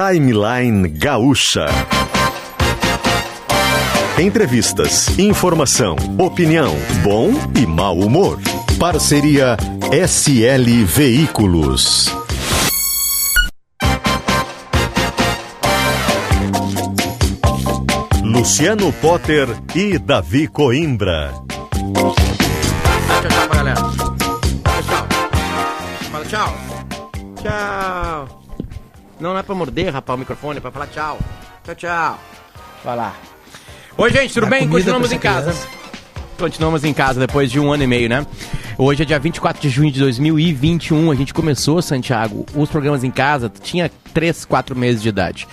Timeline Gaúcha. Entrevistas, informação, opinião, bom e mau humor. Parceria SL Veículos. Luciano Potter e Davi Coimbra. Tchau, tchau galera. Tchau. Fala tchau. Tchau. Não, não é pra morder, rapaz, o microfone, é pra falar tchau. Tchau, tchau. Vai lá. Oi, gente, tudo Dá bem? Continuamos em casa. criança. Continuamos em casa depois de um ano e meio, né? Hoje é dia 24 de junho de 2021. A gente começou, Santiago, os programas em casa. Tu tinha 3, 4 meses de idade.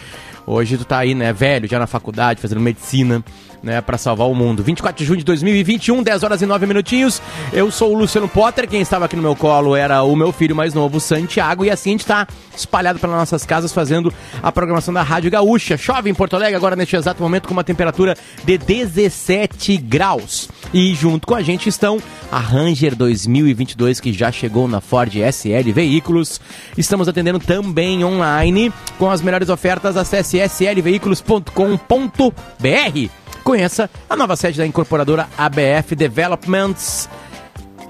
Hoje tu tá aí, né, velho, já na faculdade, fazendo medicina, né, pra salvar o mundo. 24 de junho de 2021, 10 horas e 9 minutinhos. Eu sou o Luciano Potter. Quem estava aqui no meu colo era o meu filho mais novo, Santiago. E assim a gente tá espalhado pelas nossas casas fazendo a programação da Rádio Gaúcha. Chove em Porto Alegre agora neste exato momento com uma temperatura de 17 graus. E junto com a gente estão a Ranger 2022 que já chegou na Ford SL Veículos. Estamos atendendo também online com as melhores ofertas. Acesse slveículos.com.br. Conheça a nova sede da incorporadora ABF Developments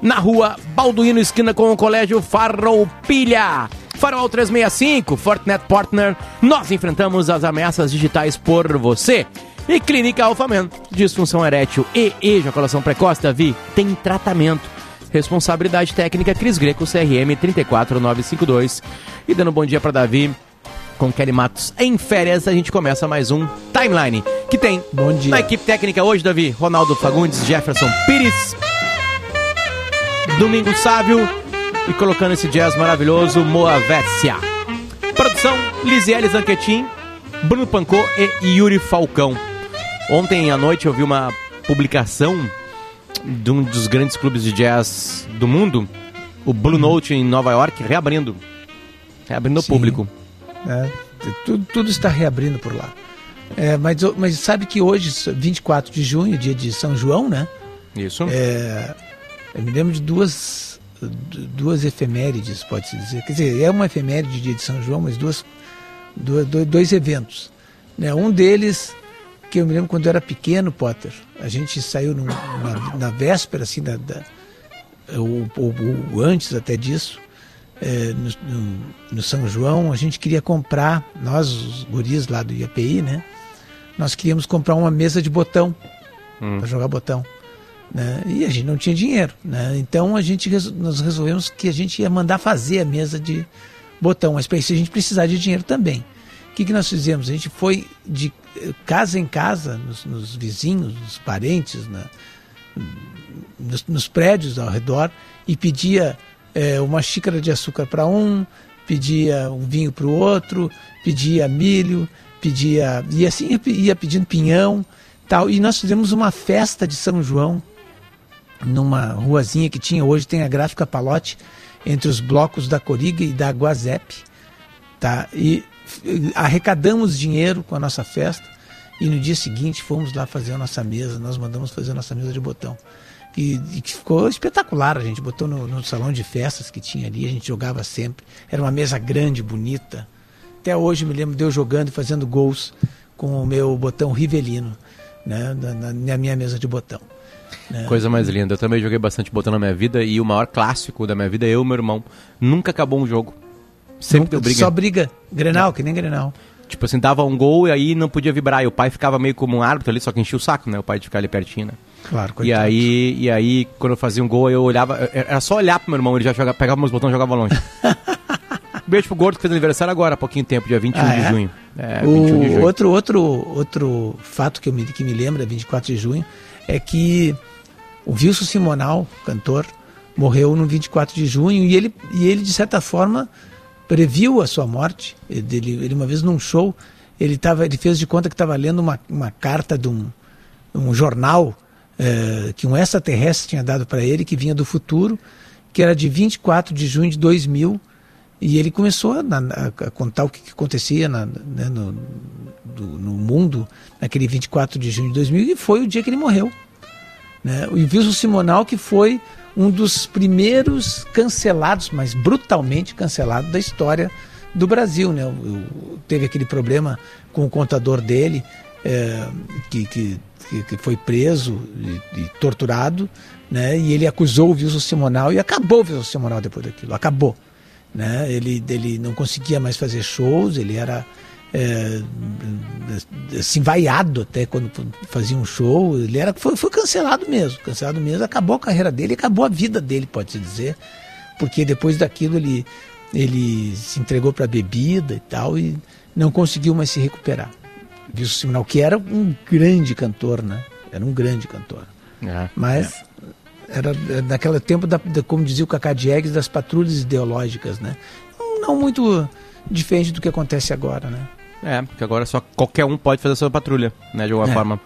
na rua Balduino, esquina com o Colégio Farroupilha. Farol 365, Fortinet Partner, nós enfrentamos as ameaças digitais por você. E Clínica Alfamen, disfunção erétil e ejaculação precoce, Davi, tem tratamento. Responsabilidade técnica Cris Greco, CRM 34952. E dando um bom dia para Davi, com Kelly Matos em férias, a gente começa mais um Timeline, que tem Bom dia. na equipe técnica hoje, Davi, Ronaldo Fagundes, Jefferson Pires, Domingo Sávio e colocando esse jazz maravilhoso, Moavécia. Produção, Lisiele Zanquetin, Bruno Pancô e Yuri Falcão. Ontem à noite eu vi uma publicação de um dos grandes clubes de jazz do mundo, o Blue Note em Nova York, reabrindo. Reabrindo ao Sim. público. Né? Tudo, tudo está reabrindo por lá. É, mas, mas sabe que hoje, 24 de junho, dia de São João, né? Isso. É, eu me lembro de duas, du- duas efemérides, pode-se dizer. Quer dizer, é uma efeméride dia de São João, mas duas, duas- dois, dois eventos. Né? Um deles, que eu me lembro quando eu era pequeno, Potter, a gente saiu num- na, na véspera, assim, da, da- ou, ou- ou antes até disso, é, no, no- no São João, a gente queria comprar, nós, os guris lá do IAPI, né? Nós queríamos comprar uma mesa de botão, para jogar botão né? E a gente não tinha dinheiro, né? Então a gente nós resolvemos que a gente ia mandar fazer a mesa de botão, mas para isso a gente precisar de dinheiro também. O que, que nós fizemos? A gente foi de eh, casa em casa, nos, nos vizinhos, nos parentes, na- nos, nos prédios ao redor e pedia eh, uma xícara de açúcar para um, pedia um vinho para o outro, pedia milho, pedia e assim ia, pe- ia pedindo pinhão, tal. E nós fizemos uma festa de São João numa ruazinha que tinha hoje tem a gráfica Palote entre os blocos da Coriga e da Guazep, tá? E arrecadamos dinheiro com a nossa festa e no dia seguinte fomos lá fazer a nossa mesa, nós mandamos fazer a nossa mesa de botão. E, e que ficou espetacular, a gente botou no, no salão de festas que tinha ali, a gente jogava sempre. Era uma mesa grande, bonita. Até hoje me lembro de eu jogando e fazendo gols com o meu botão Rivelino, né, na, na- na minha mesa de botão. né? Coisa mais linda. Eu também joguei bastante botão na minha vida e o maior clássico da minha vida é eu e meu irmão. Nunca acabou um jogo. Sempre deu briga. Só briga. Grenal, que nem Grenal. Tipo assim, dava um gol e aí não podia vibrar. E o pai ficava meio como um árbitro ali, só que enchia o saco, né? O pai de ficar ali pertinho, né? Claro, E coitado. aí, e aí, quando eu fazia um gol, eu olhava. Era só olhar pro meu irmão, ele já jogava, pegava meus botões e jogava longe. Beijo pro Gordo que fez aniversário agora, há pouquinho tempo, dia 21 Ah, de é? junho. É, O 21 de junho. outro, outro, outro fato que, eu me, que me lembra, 24 de junho, é que o Wilson Simonal, cantor, morreu no 24 de junho e ele, e ele de certa forma, previu a sua morte. Ele, ele, ele uma vez num show, ele, tava, ele fez de conta que estava lendo uma, uma carta de um, um jornal eh, que um extraterrestre tinha dado para ele, que vinha do futuro, que era de 24 de junho de 2000, e ele começou a, na- a contar o que, que acontecia na- né, no, do- no mundo naquele 24 de junho de 2000, e foi o dia que ele morreu. Né? O Wilson Simonal, que foi um dos primeiros cancelados, mas brutalmente cancelados da história do Brasil. Né? O- o- teve aquele problema com o contador dele, é, que, que, que, foi preso e, e, torturado, né? E ele acusou o Wilson Simonal e acabou o Wilson Simonal depois daquilo, acabou. Né? Ele, ele não conseguia mais fazer shows, ele era é, assim, vaiado até quando fazia um show. Ele era, foi, foi cancelado mesmo, cancelado mesmo. Acabou a carreira dele, acabou a vida dele, pode-se dizer. Porque depois daquilo ele, ele se entregou para bebida e tal e não conseguiu mais se recuperar. Viu Simonal, que era um grande cantor, né? Era um grande cantor. É, Mas é. era naquele tempo, da, da, como dizia o Cacá Diegues, das patrulhas ideológicas, né? Não muito diferente do que acontece agora, né? É, porque agora só qualquer um pode fazer a sua patrulha, né, de alguma é. forma.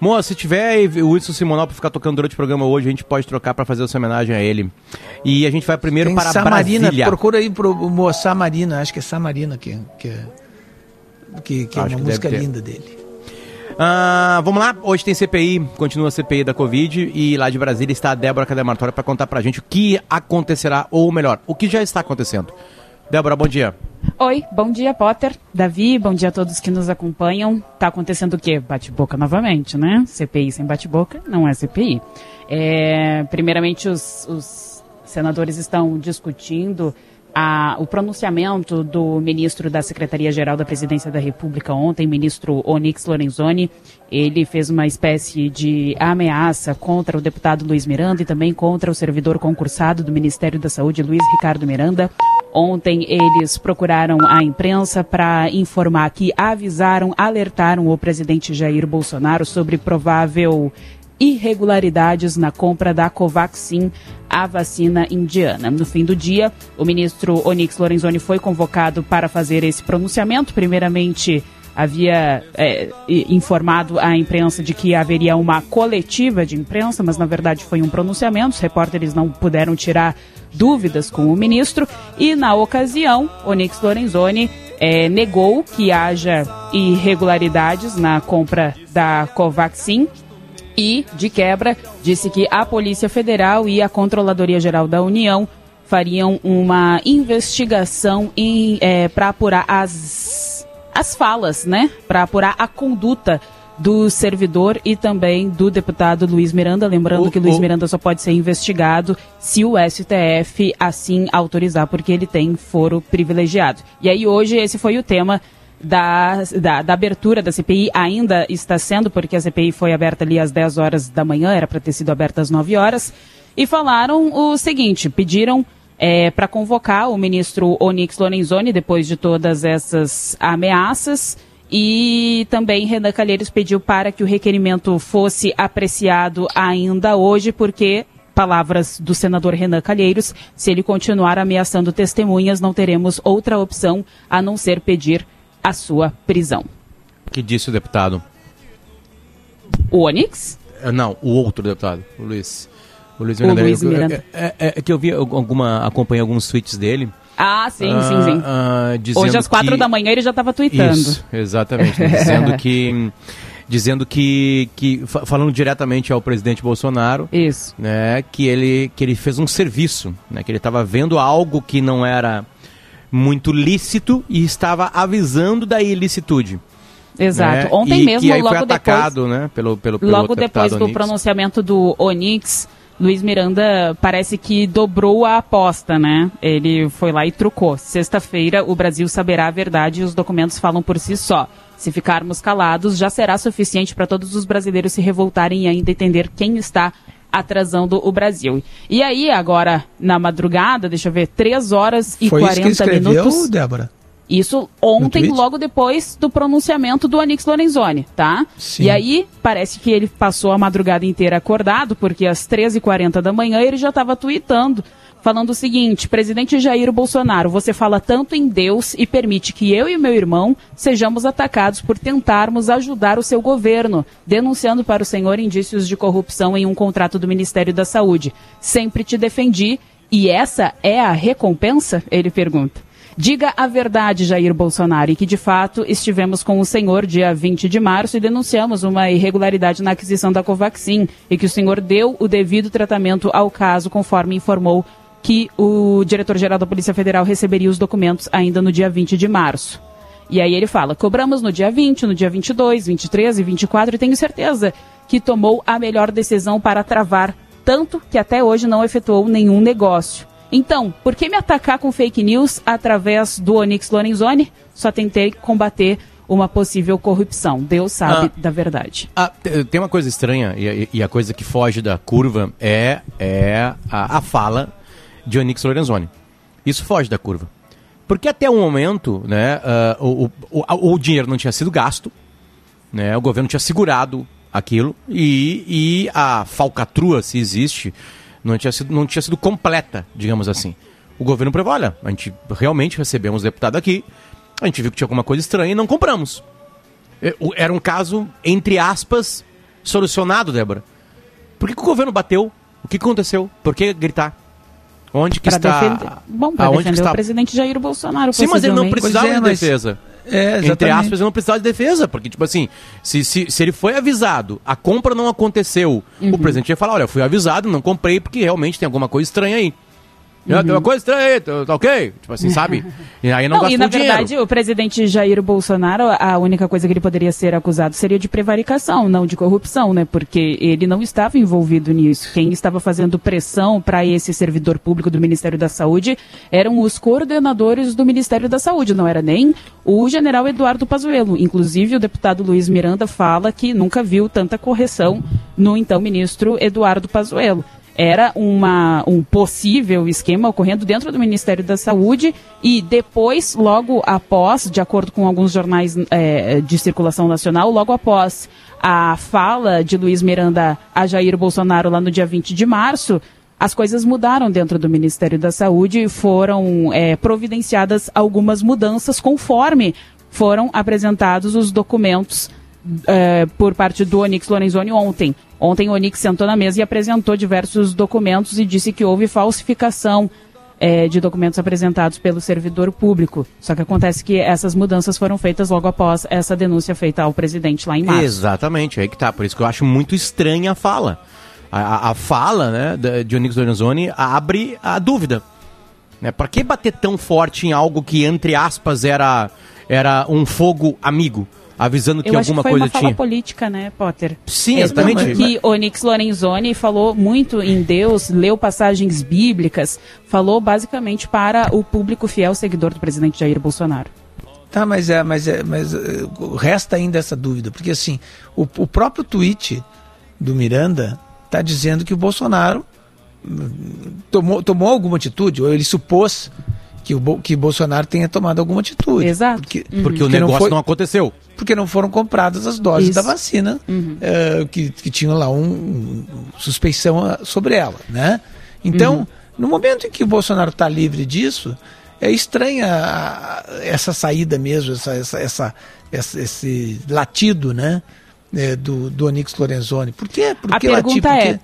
Moça, se tiver o Wilson Simonal pra ficar tocando durante o programa hoje, a gente pode trocar para fazer essa homenagem a ele. E a gente vai primeiro Tem para Samarina, Brasília. procura aí pro Moça Samarina, acho que é Samarina que, que, que, que é uma que música linda dele. Ah, vamos lá, hoje tem CPI, continua a CPI da Covid e lá de Brasília está a Débora Cademartória para contar pra gente o que acontecerá, ou melhor, o que já está acontecendo. Débora, bom dia. Oi, bom dia, Potter. Davi, bom dia a todos que nos acompanham. Tá acontecendo o quê? Bate-boca novamente, né? CPI sem bate-boca não é CPI. É, primeiramente, os, os senadores estão discutindo a, o pronunciamento do ministro da Secretaria-Geral da Presidência da República ontem, ministro Onyx Lorenzoni, ele fez uma espécie de ameaça contra o deputado Luiz Miranda e também contra o servidor concursado do Ministério da Saúde, Luiz Ricardo Miranda. Ontem eles procuraram a imprensa para informar que avisaram, alertaram o presidente Jair Bolsonaro sobre provável irregularidades na compra da Covaxin, a vacina indiana. No fim do dia, o ministro Onyx Lorenzoni foi convocado para fazer esse pronunciamento. Primeiramente, havia é, informado à imprensa de que haveria uma coletiva de imprensa, mas na verdade foi um pronunciamento. Os repórteres não puderam tirar dúvidas com o ministro. E na ocasião, Onyx Lorenzoni é, negou que haja irregularidades na compra da Covaxin e, de quebra, disse que a Polícia Federal e a Controladoria Geral da União fariam uma investigação é, para apurar as, as falas, né? Para apurar a conduta do servidor e também do deputado Luiz Miranda. Lembrando o, que Luiz o... Miranda só pode ser investigado se o STF assim autorizar, porque ele tem foro privilegiado. E aí hoje esse foi o tema da, da, da, abertura da CPI ainda está sendo, porque a CPI foi aberta ali às 10 horas da manhã, era para ter sido aberta às 9 horas, e falaram o seguinte: pediram é, para convocar o ministro Onyx Lorenzoni depois de todas essas ameaças. E também Renan Calheiros pediu para que o requerimento fosse apreciado ainda hoje, porque palavras do senador Renan Calheiros, se ele continuar ameaçando testemunhas, não teremos outra opção a não ser pedir a sua prisão. que disse o deputado? O Onix? É, não, o outro deputado, o Luiz. O Luiz Miranda. O Luiz Miranda. É, é, é, que eu vi alguma, acompanhei alguns tweets dele. Ah, sim, ah, sim, sim. Ah, Hoje às quatro que... da manhã ele já estava tweetando. Isso, exatamente. dizendo que dizendo que, que falando diretamente ao presidente Bolsonaro, isso, né, que ele que ele fez um serviço, né, que ele estava vendo algo que não era muito lícito e estava avisando da ilicitude. Exato. Né? Ontem e, mesmo, e logo atacado, depois, né? pelo, pelo, pelo logo depois do Onix. pronunciamento do Onix, Luiz Miranda parece que dobrou a aposta, né? Ele foi lá e trucou. Sexta-feira, o Brasil saberá a verdade e os documentos falam por si só. Se ficarmos calados, já será suficiente para todos os brasileiros se revoltarem e ainda entender quem está atrasando o Brasil. E aí, agora, na madrugada, deixa eu ver, 3 horas e Foi 40 isso que escreveu, minutos. Débora? Isso ontem, logo depois do pronunciamento do Anix Lorenzoni, tá? Sim. E aí, parece que ele passou a madrugada inteira acordado, porque às 13h40 da manhã ele já estava tweetando falando o seguinte: presidente Jair Bolsonaro, você fala tanto em Deus e permite que eu e meu irmão sejamos atacados por tentarmos ajudar o seu governo, denunciando para o senhor indícios de corrupção em um contrato do Ministério da Saúde. Sempre te defendi e essa é a recompensa? Ele pergunta. Diga a verdade, Jair Bolsonaro, e que de fato estivemos com o senhor dia 20 de março e denunciamos uma irregularidade na aquisição da Covaxin e que o senhor deu o devido tratamento ao caso, conforme informou que o diretor-geral da Polícia Federal receberia os documentos ainda no dia 20 de março. E aí ele fala: cobramos no dia 20, no dia 22, 23 e 24 e tenho certeza que tomou a melhor decisão para travar, tanto que até hoje não efetuou nenhum negócio. Então, por que me atacar com fake news através do Onyx Lorenzoni? Só tentei combater uma possível corrupção. Deus sabe ah, da verdade. Ah, tem uma coisa estranha, e, e, a coisa que foge da curva é, é a, a fala de Onyx Lorenzoni. Isso foge da curva. Porque até o momento, né, uh, o, o, o, dinheiro não tinha sido gasto, né, o governo tinha segurado aquilo e, e a falcatrua, se existe, não tinha, sido, não tinha sido completa, digamos assim. O governo prevê, olha, a gente realmente recebemos deputado aqui, a gente viu que tinha alguma coisa estranha e não compramos. Era um caso, entre aspas, solucionado, Débora. Por que, que o governo bateu? O que aconteceu? Por que gritar? Onde que está? Defender, bom, para defender está... o presidente Jair Bolsonaro. Sim, mas ele não precisava é, de defesa. É, Entre aspas, ele não precisava de defesa, porque, tipo assim, se, se, se ele foi avisado, a compra não aconteceu, uhum. o presidente ia falar, olha, eu fui avisado, não comprei porque realmente tem alguma coisa estranha aí. Uhum. Tem uma coisa estranha aí, tá, tá, ok? Tipo assim, sabe? E aí não, não gastou E na verdade, dinheiro. o presidente Jair Bolsonaro, a única coisa que ele poderia ser acusado seria de prevaricação, não de corrupção, né? Porque ele não estava envolvido nisso. Quem estava fazendo pressão para esse servidor público do Ministério da Saúde eram os coordenadores do Ministério da Saúde, não era nem o general Eduardo Pazuello. Inclusive, o deputado Luiz Miranda fala que nunca viu tanta correção no então ministro Eduardo Pazuello era uma, um possível esquema ocorrendo dentro do Ministério da Saúde e depois, logo após, de acordo com alguns jornais é, de circulação nacional, logo após a fala de Luiz Miranda a Jair Bolsonaro lá no dia 20 de março, as coisas mudaram dentro do Ministério da Saúde e foram é, providenciadas algumas mudanças conforme foram apresentados os documentos é, por parte do Onix Lorenzoni ontem. Ontem o Onix sentou na mesa e apresentou diversos documentos e disse que houve falsificação é, de documentos apresentados pelo servidor público. Só que acontece que essas mudanças foram feitas logo após essa denúncia feita ao presidente lá em março. Exatamente, aí que tá. Por isso que eu acho muito estranha a fala. A, a fala né, de Onix Lorenzoni abre a dúvida. Né? Para que bater tão forte em algo que, entre aspas, era, era um fogo amigo? Avisando que Eu alguma acho que foi coisa uma tinha. política, né, Potter? Sim, exatamente. Tanto que Onyx Lorenzoni falou muito em Deus, leu passagens bíblicas, falou basicamente para o público fiel seguidor do presidente Jair Bolsonaro. Tá, mas é, mas é, mas eh, resta ainda essa dúvida, porque assim, o, o próprio tweet do Miranda está dizendo que o Bolsonaro hum, tomou, tomou alguma atitude, ou ele supôs que o que Bolsonaro tenha tomado alguma atitude. Exato. Porque, uhum. porque o negócio não, foi, não, aconteceu. Porque não foram compradas as doses Isso. da vacina uhum. uh, que, que tinham lá um, um, suspeição ah, sobre ela, né? Então, uhum. no momento em que o Bolsonaro está livre disso, é estranha essa saída mesmo, essa, essa, essa, essa esse latido, né? É, do, do Onix Lorenzoni. Por quê? Por que A pergunta latir? é,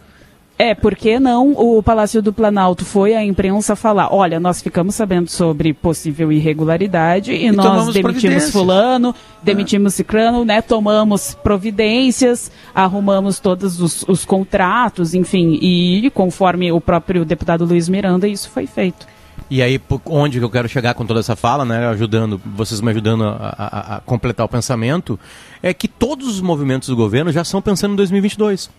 é, porque não o Palácio do Planalto foi à imprensa falar, olha, nós ficamos sabendo sobre possível irregularidade e, e nós demitimos fulano, demitimos é. ciclano, né, tomamos providências, arrumamos todos os, os contratos, enfim, e conforme o próprio deputado Luiz Miranda, isso foi feito. E aí, onde eu quero chegar com toda essa fala, né, ajudando, vocês me ajudando a, a, a completar o pensamento, é que todos os movimentos do governo já estão pensando em 2022.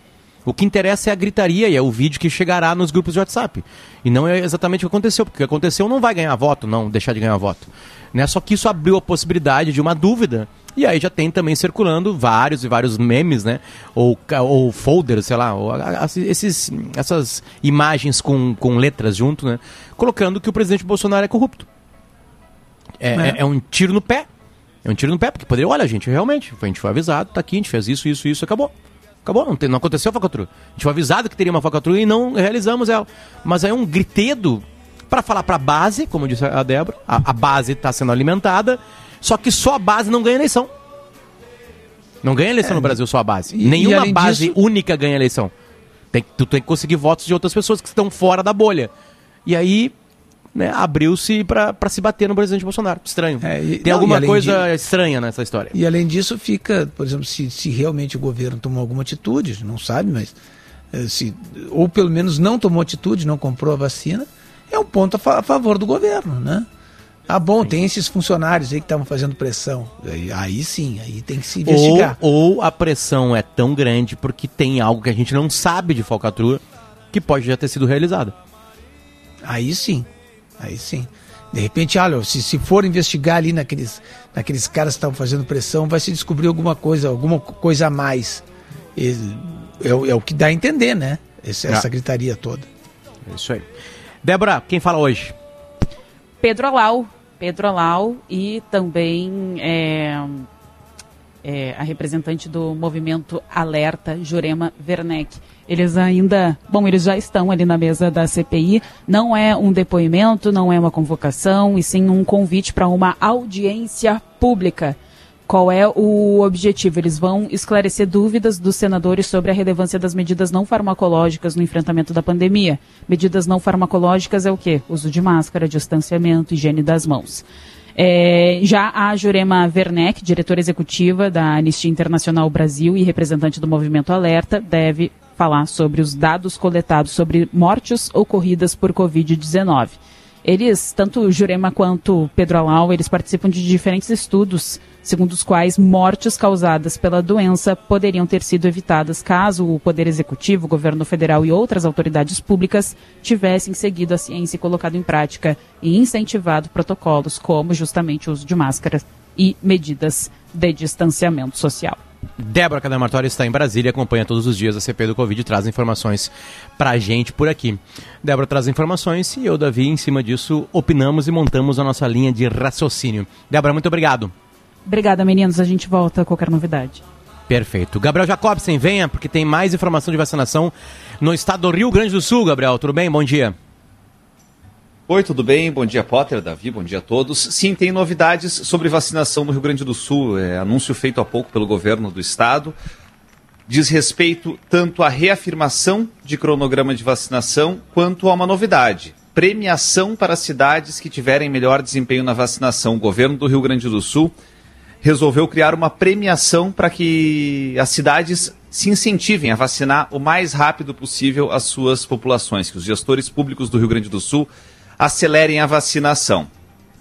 O que interessa é a gritaria e é o vídeo que chegará nos grupos de WhatsApp. E não é exatamente o que aconteceu, porque o que aconteceu não vai ganhar voto, não deixar de ganhar voto. Né? Só que isso abriu a possibilidade de uma dúvida. E aí já tem também circulando vários e vários memes, né? Ou, ou folders, sei lá, ou, esses, essas imagens com, com letras junto, né? Colocando que o presidente Bolsonaro é corrupto. É, é. é um tiro no pé. É um tiro no pé, porque poderia, olha, gente, realmente, a gente foi avisado, tá aqui, a gente fez isso, isso, isso, acabou. Acabou, não, tem, não aconteceu a falcatrua. A gente foi avisado que teria uma falcatrua e não realizamos ela. Mas aí é um gritedo para falar para a base, como disse a Débora, a, a base está sendo alimentada, só que só a base não ganha eleição. Não ganha eleição é, no Brasil só a base. E, Nenhuma e base disso... única ganha eleição. Tem, tu tem que conseguir votos de outras pessoas que estão fora da bolha. E aí né, abriu-se para se bater no presidente Bolsonaro. Estranho. É, e, Tem não, alguma coisa de... estranha nessa história. E além disso, fica, por exemplo, se, se realmente o governo tomou alguma atitude, não sabe, mas eh, se, ou pelo menos não tomou atitude, não comprou a vacina, é um ponto a, fa a favor do governo, né? Ah, bom, tem esses funcionários aí que estavam fazendo pressão. Aí, aí, sim, aí tem que se investigar. Ou, ou, a pressão é tão grande porque tem algo que a gente não sabe de falcatrua que pode já ter sido realizado. Aí sim, aí sim. De repente, olha, se, se for investigar ali naqueles, naqueles caras que estavam fazendo pressão, vai se descobrir alguma coisa, alguma coisa a mais. E, é, é, o que dá a entender, né? Esse, essa ah. gritaria toda. É isso aí. Débora, quem fala hoje? Pedro Alau, Pedro Alau e também é, é, a representante do movimento Alerta, Jurema Werneck. Eles ainda, bom, eles já estão ali na mesa da CPI. Não é um depoimento, não é uma convocação, e sim um convite para uma audiência pública qual é o objetivo? Eles vão esclarecer dúvidas dos senadores sobre a relevância das medidas não farmacológicas no enfrentamento da pandemia. Medidas não farmacológicas é o quê? Uso de máscara, distanciamento, higiene das mãos. É, já a Jurema Werneck, diretora executiva da Anistia Internacional Brasil e representante do Movimento Alerta, deve falar sobre os dados coletados sobre mortes ocorridas por Covid-19. Eles, tanto Jurema quanto Pedro Alau, eles participam de diferentes estudos segundo os quais mortes causadas pela doença poderiam ter sido evitadas caso o Poder Executivo, o Governo Federal e outras autoridades públicas tivessem seguido a ciência e colocado em prática e incentivado protocolos como justamente o uso de máscaras e medidas de distanciamento social. Débora Cadamartório está em Brasília, acompanha todos os dias a CP do Covid e traz informações pra gente por aqui. Débora traz informações e eu, Davi, em cima disso, opinamos e montamos a nossa linha de raciocínio. Débora, muito obrigado. Obrigada, meninos. A gente volta a qualquer novidade. Perfeito. Gabriel Jacobsen, venha, porque tem mais informação de vacinação no estado do Rio Grande do Sul, Gabriel. Tudo bem? Bom dia. Oi, tudo bem? Bom dia, Potter, Davi, bom dia a todos. Sim, tem novidades sobre vacinação no Rio Grande do Sul. É, anúncio feito há pouco pelo governo do estado. Diz respeito tanto à reafirmação de cronograma de vacinação quanto a uma novidade. Premiação para cidades que tiverem melhor desempenho na vacinação. O governo do Rio Grande do Sul resolveu criar uma premiação para que as cidades se incentivem a vacinar o mais rápido possível as suas populações, que os gestores públicos do Rio Grande do Sul acelerem a vacinação.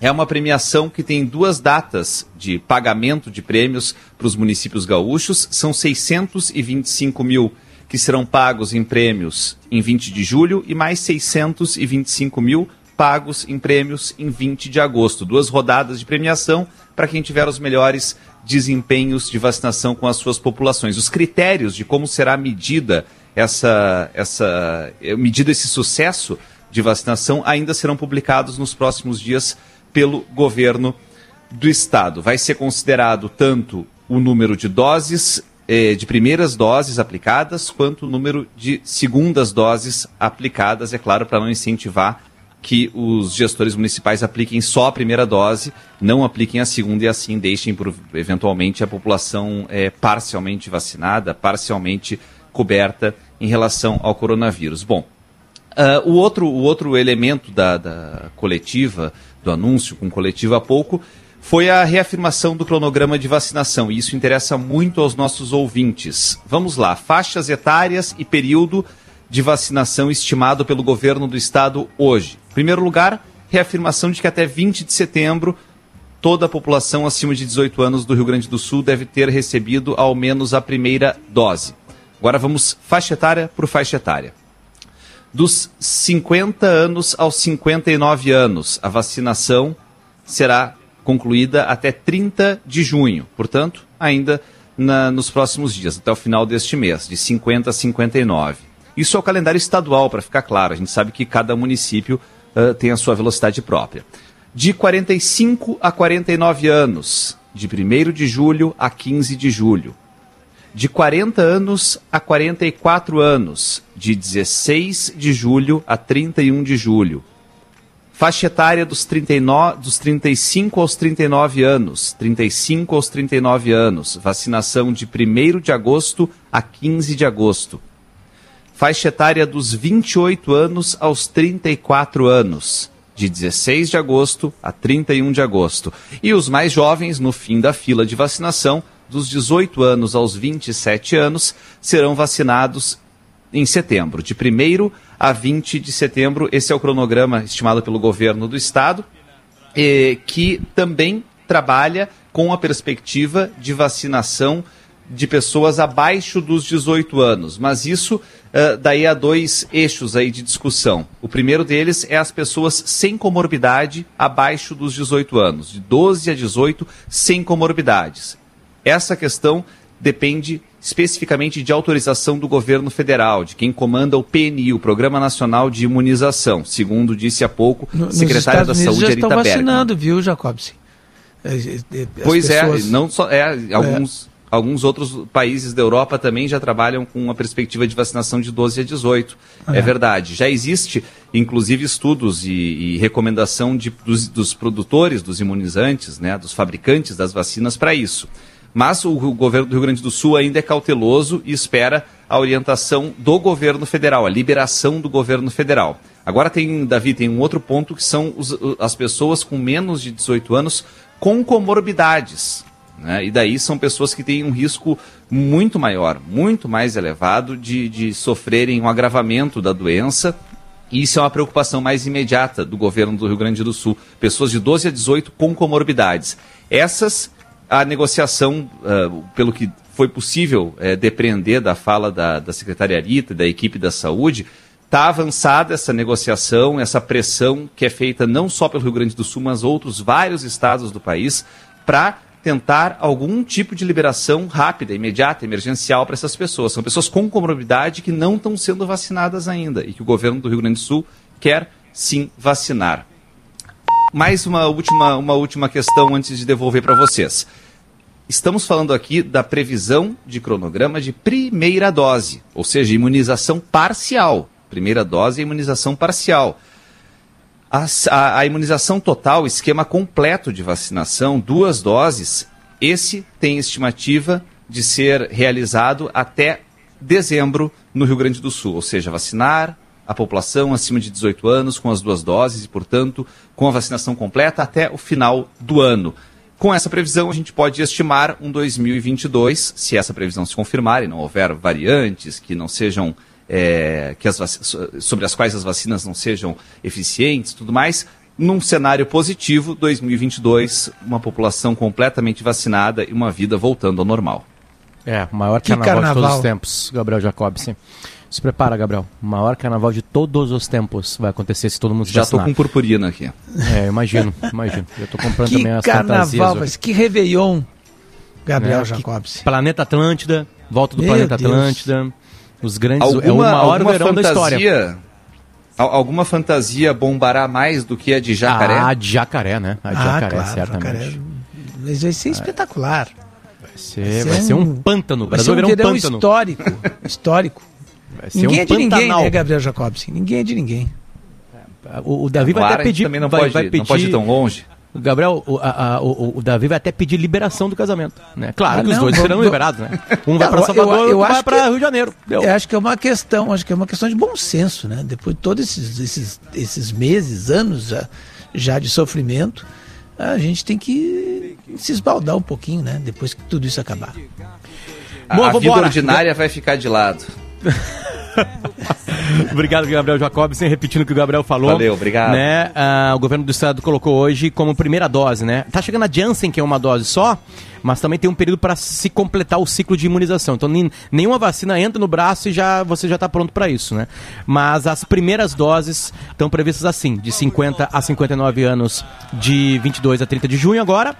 É uma premiação que tem duas datas de pagamento de prêmios para os municípios gaúchos. São 625 mil que serão pagos em prêmios em 20 de julho e mais 625 mil pagos em prêmios em 20 de agosto. Duas rodadas de premiação para quem tiver os melhores desempenhos de vacinação com as suas populações. Os critérios de como será medida essa, essa medida esse sucesso de vacinação ainda serão publicados nos próximos dias pelo governo do estado. Vai ser considerado tanto o número de doses eh, de primeiras doses aplicadas quanto o número de segundas doses aplicadas, é claro, para não incentivar que os gestores municipais apliquem só a primeira dose, não apliquem a segunda e assim deixem, por, eventualmente, a população é, parcialmente vacinada, parcialmente coberta em relação ao coronavírus. Bom, uh, o, outro, o outro elemento da, da coletiva, do anúncio com coletiva há pouco, foi a reafirmação do cronograma de vacinação, e isso interessa muito aos nossos ouvintes. Vamos lá, faixas etárias e período de vacinação estimado pelo governo do estado hoje. Em primeiro lugar, reafirmação de que até 20 de setembro toda a população acima de 18 anos do Rio Grande do Sul deve ter recebido ao menos a primeira dose. Agora vamos faixa etária por faixa etária. Dos 50 anos aos 59 anos, a vacinação será concluída até 30 de junho, portanto, ainda na, nos próximos dias, até o final deste mês, de 50 a 59. Isso é o calendário estadual, para ficar claro. A gente sabe que cada município uh, tem a sua velocidade própria. De 45 a 49 anos, de 1 de julho a 15 de julho. De 40 anos a 44 anos, de 16 de julho a 31 de julho. Faixa etária dos, 39, dos 35 aos 39 anos, 35 aos 39 anos, vacinação de 1 de agosto a 15 de agosto faixa etária dos 28 anos aos 34 anos, de 16 de agosto a 31 de agosto. E os mais jovens, no fim da fila de vacinação, dos 18 anos aos 27 anos, serão vacinados em setembro, de 1 a 20 de setembro. Esse é o cronograma estimado pelo governo do estado. eh, que também trabalha com a perspectiva de vacinação de pessoas abaixo dos 18 anos, mas isso uh, daí há dois eixos aí de discussão. O primeiro deles é as pessoas sem comorbidade abaixo dos 18 anos, de 12 a 18 sem comorbidades. Essa questão depende especificamente de autorização do governo federal, de quem comanda o PNI, o Programa Nacional de Imunização, segundo disse há pouco No, secretária da Saúde já Arita estão Bergman. vacinando, viu, Jacobson? É, é, as Pois pessoas- é, não só é, alguns alguns outros países da Europa também já trabalham com uma perspectiva de vacinação de 12 a 18. É, É. verdade. Já existe, inclusive, estudos e, e recomendação de, dos, dos produtores dos imunizantes, né, dos fabricantes das vacinas para isso. Mas o, governo do Rio Grande do Sul ainda é cauteloso e espera a orientação do governo federal, a liberação do governo federal. Agora tem, Davi, tem um outro ponto que são os- as pessoas com menos de 18 anos com comorbidades. né? E daí são pessoas que têm um risco muito maior, muito mais elevado de, de sofrerem um agravamento da doença. E isso é uma preocupação mais imediata do governo do Rio Grande do Sul. Pessoas de 12 a 18 com comorbidades. Essas, a negociação, ah, pelo que foi possível eh, depreender da fala da, da secretária Rita da equipe da saúde, está avançada essa negociação, essa pressão que é feita não só pelo Rio Grande do Sul, mas outros vários estados do país, para tentar algum tipo de liberação rápida, imediata, emergencial para essas pessoas. São pessoas com comorbidade que não estão sendo vacinadas ainda e que o governo do Rio Grande do Sul quer sim vacinar. Mais uma última, uma última questão antes de devolver para vocês. Estamos falando aqui da previsão de cronograma de primeira dose, ou seja, imunização parcial. Primeira dose é imunização parcial. A, a- a imunização total, esquema completo de vacinação, duas doses, esse tem estimativa de ser realizado até dezembro no Rio Grande do Sul, ou seja, vacinar a população acima de 18 anos com as duas doses e, portanto, com a vacinação completa até o final do ano. Com essa previsão, a gente pode estimar um 2022, se essa previsão se confirmar e não houver variantes que não sejam é, que as sobre as quais as vacinas não sejam eficientes, tudo mais. Num cenário positivo, 2022, uma população completamente vacinada e uma vida voltando ao normal. É, o maior Que carnaval, de todos carnaval. os tempos, Gabriel Jacobson. Se prepara, Gabriel. O maior carnaval de todos os tempos vai acontecer se todo mundo se Já estou com purpurina aqui. É, imagino, imagino. Eu tô comprando Que também as fantasias. carnaval, mas que Réveillon, Gabriel É, que Jacobson. Planeta Atlântida, volta do Meu Planeta Deus. Atlântida. Os grandes. é o Alguma, maior alguma verão da história. fantasia, al- alguma fantasia bombará mais do que a de jacaré? Ah, de jacaré, né? A de jacaré, claro, certamente. jacaré. Mas vai ser espetacular. Vai ser, Vai vai ser ser um, um- pântano. O Vai ser um um verão pântano. histórico. histórico. Vai ser Ninguém um é de ninguém, né, Gabriel Jacobson? Ninguém é de ninguém. O, o Davi vai Claro, até pedir. também não vai, pode, vai não pedir, pode ir tão longe. O Gabriel, o, a- a- o, o Davi vai até pedir liberação do casamento. Né? Claro Ah, que os não, dois vou- serão vou- liberados, né? Um vai Não, para Salvador, eu outro vai acho para Rio de Janeiro. Deu. Eu acho que é uma questão, acho que é uma questão de bom senso, né? Depois de todos esses, esses, esses meses, anos já, já de sofrimento, a gente tem que se esbaldar um pouquinho, né? Depois que tudo isso acabar. A, Bom, a vida ordinária vai ficar de lado. Obrigado, Gabriel Jacobson, repetindo o que o Gabriel falou. Valeu, obrigado. Né? Ah, o governo do estado colocou hoje como primeira dose, né? Tá chegando a Janssen, que é uma dose só, mas também tem um período para se completar o ciclo de imunização. Então, nem- nenhuma vacina entra no braço e já você já está pronto para isso, né? Mas as primeiras doses estão previstas assim, de 50 a 59 anos, de 22 a 30 de junho agora.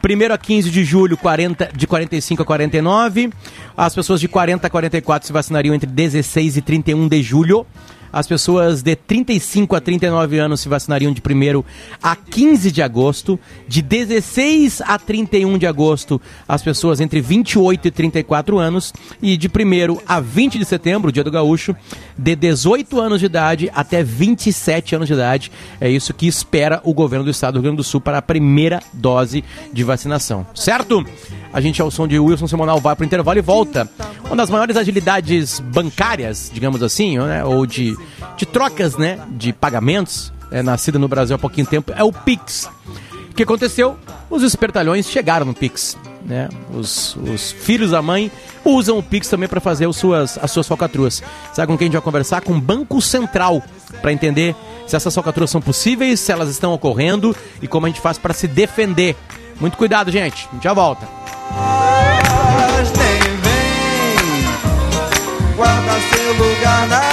Primeiro a 15 de julho, 40, de 45 a 49. As pessoas de 40 a 44 se vacinariam entre 16 e 31 de julho. As pessoas de 35 a 39 anos se vacinariam de 1 a 15 de agosto. De 16 a 31 de agosto, as pessoas entre 28 e 34 anos. E de 1 a 20 de setembro, dia do gaúcho, de 18 anos de idade até 27 anos de idade. É isso que espera o governo do estado do Rio Grande do Sul para a primeira dose de vacinação. Certo? A gente, ao som de Wilson Simonal, vai para o intervalo e volta. Uma das maiores agilidades bancárias, digamos assim, né? ou de, de trocas né? de pagamentos, é, nascida no Brasil há pouquinho tempo, é o Pix. O que aconteceu? Os espertalhões chegaram no Pix. Né? Os, os filhos da mãe usam o Pix também para fazer as suas, as suas falcatruas. Sabe com quem a gente vai conversar? Com o Banco Central, para entender se essas falcatruas são possíveis, se elas estão ocorrendo e como a gente faz para se defender. Muito cuidado, gente. A gente já volta. nem vem, guarda seu lugar na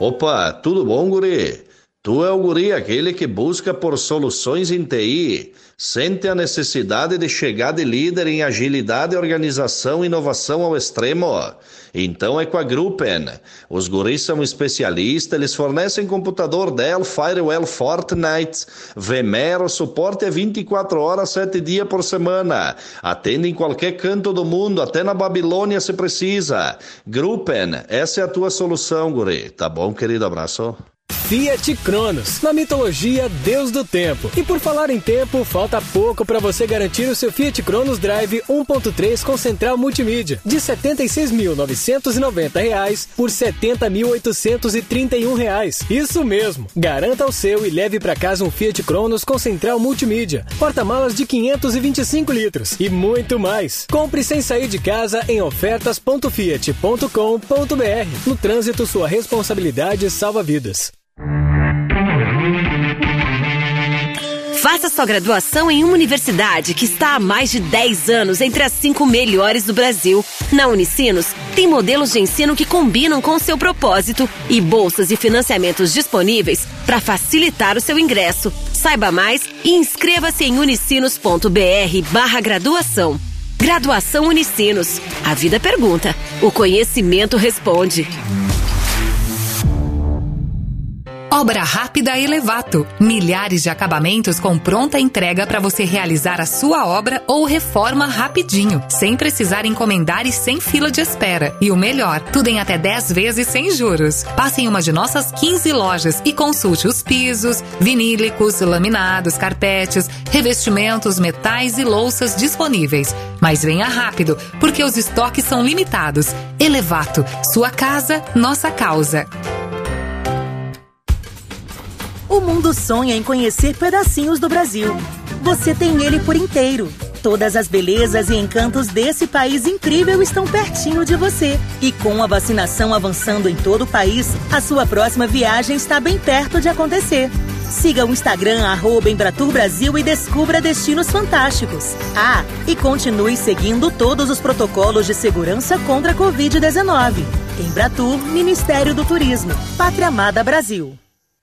Opa, tudo bom, guri? Tu é o guri aquele que busca por soluções em TI, sente a necessidade de chegar de líder em agilidade, organização e inovação ao extremo. Então é com a Gruppen. Os guris são especialistas, eles fornecem computador Dell, Firewall, Fortnite, Vmero, suporte é 24 horas, 7 dias por semana. Atende em qualquer canto do mundo, até na Babilônia se precisa. Gruppen, essa é a tua solução, guri. Tá bom, querido? Abraço. Fiat Cronos, na mitologia Deus do Tempo. E por falar em tempo, falta pouco para você garantir o seu Fiat Cronos Drive 1.3 com central multimídia de R$ 76.990 por R$ 70.831. Isso mesmo. Garanta o seu e leve para casa um Fiat Cronos com central multimídia, porta-malas de 525 litros e muito mais. Compre sem sair de casa em ofertas.fiat.com.br. No trânsito, sua responsabilidade salva vidas. Faça sua graduação em uma universidade que está há mais de 10 anos entre as cinco melhores do Brasil. Na Unicinos, tem modelos de ensino que combinam com o seu propósito e bolsas e financiamentos disponíveis para facilitar o seu ingresso. Saiba mais e inscreva-se em unicinos.br barra graduação. Graduação Unicinos. A vida pergunta, o conhecimento responde. Obra Rápida Elevato. Milhares de acabamentos com pronta entrega para você realizar a sua obra ou reforma rapidinho, sem precisar encomendar e sem fila de espera. E o melhor, tudo em até 10 vezes sem juros. Passe em uma de nossas 15 lojas e consulte os pisos, vinílicos, laminados, carpetes, revestimentos, metais e louças disponíveis. Mas venha rápido, porque os estoques são limitados. Elevato, sua casa, nossa causa. O mundo sonha em conhecer pedacinhos do Brasil. Você tem ele por inteiro. Todas as belezas e encantos desse país incrível estão pertinho de você. E com a vacinação avançando em todo o país, a sua próxima viagem está bem perto de acontecer. Siga o Instagram arroba Embratur Brasil e descubra destinos fantásticos. Ah, e continue seguindo todos os protocolos de segurança contra a Covid-19. Embratur, Ministério do Turismo. Pátria Amada Brasil.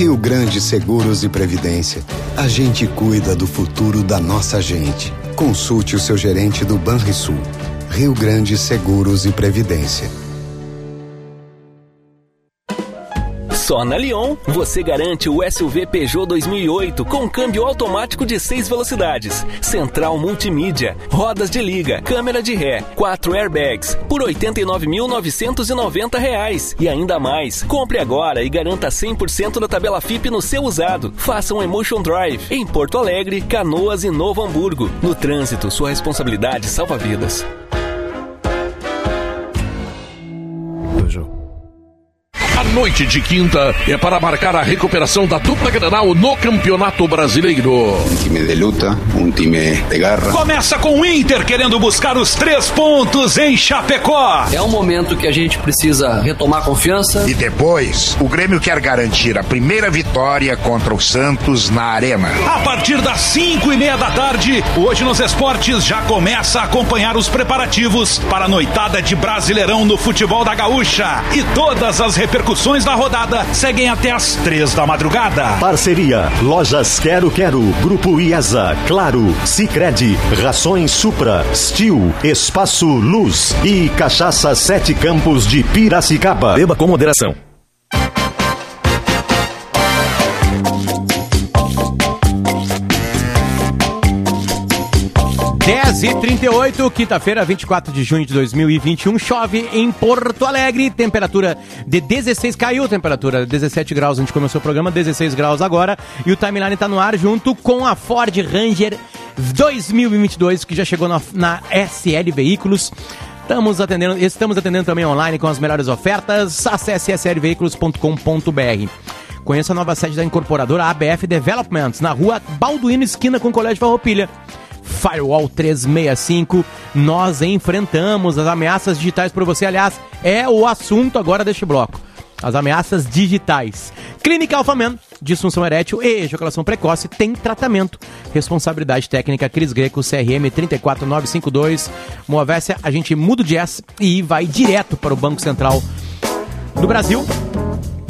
Rio Grande Seguros e Previdência. A gente cuida do futuro da nossa gente. Consulte o seu gerente do Banrisul. Rio Grande Seguros e Previdência. Só na Lyon você garante o SUV Peugeot 2008 com câmbio automático de 6 velocidades, central multimídia, rodas de liga, câmera de ré, 4 airbags por 89.990 reais e ainda mais. Compre agora e garanta 100% da tabela FIP no seu usado. Faça um Emotion Drive em Porto Alegre, Canoas e Novo Hamburgo. No trânsito, sua responsabilidade salva vidas. A noite de quinta é para marcar a recuperação da dupla Granal no Campeonato Brasileiro. Um time de luta, um time de garra. Começa com o Inter querendo buscar os três pontos em Chapecó. É um momento que a gente precisa retomar confiança. E depois, o Grêmio quer garantir a primeira vitória contra o Santos na Arena. A partir das cinco e meia da tarde, hoje nos esportes já começa a acompanhar os preparativos para a noitada de Brasileirão no futebol da Gaúcha. E todas as repercussões da rodada seguem até as três da madrugada. Parceria Lojas Quero Quero, Grupo IESA, Claro, Sicredi, Rações Supra, Stil, Espaço Luz e Cachaça Sete Campos de Piracicaba. Beba com moderação. 6 e 38 quinta-feira, 24 de junho de 2021. Chove em Porto Alegre. Temperatura de 16. Caiu a temperatura, 17 graus. A gente começou o programa, 16 graus agora. E o timeline tá no ar junto com a Ford Ranger 2022, que já chegou na, na SL Veículos. Estamos atendendo, estamos atendendo também online com as melhores ofertas. Acesse slveículos.com.br. Conheça a nova sede da incorporadora ABF Developments, na rua Balduino, esquina com o Colégio Farroupilha. Firewall 365, nós enfrentamos as ameaças digitais por você. Aliás, é o assunto agora deste bloco. As ameaças digitais. Clínica Alphaman, disfunção erétil e ejaculação precoce tem tratamento. Responsabilidade técnica Cris Greco, CRM 34952. Moavécia, a gente muda o jazz e vai direto para o Banco Central do Brasil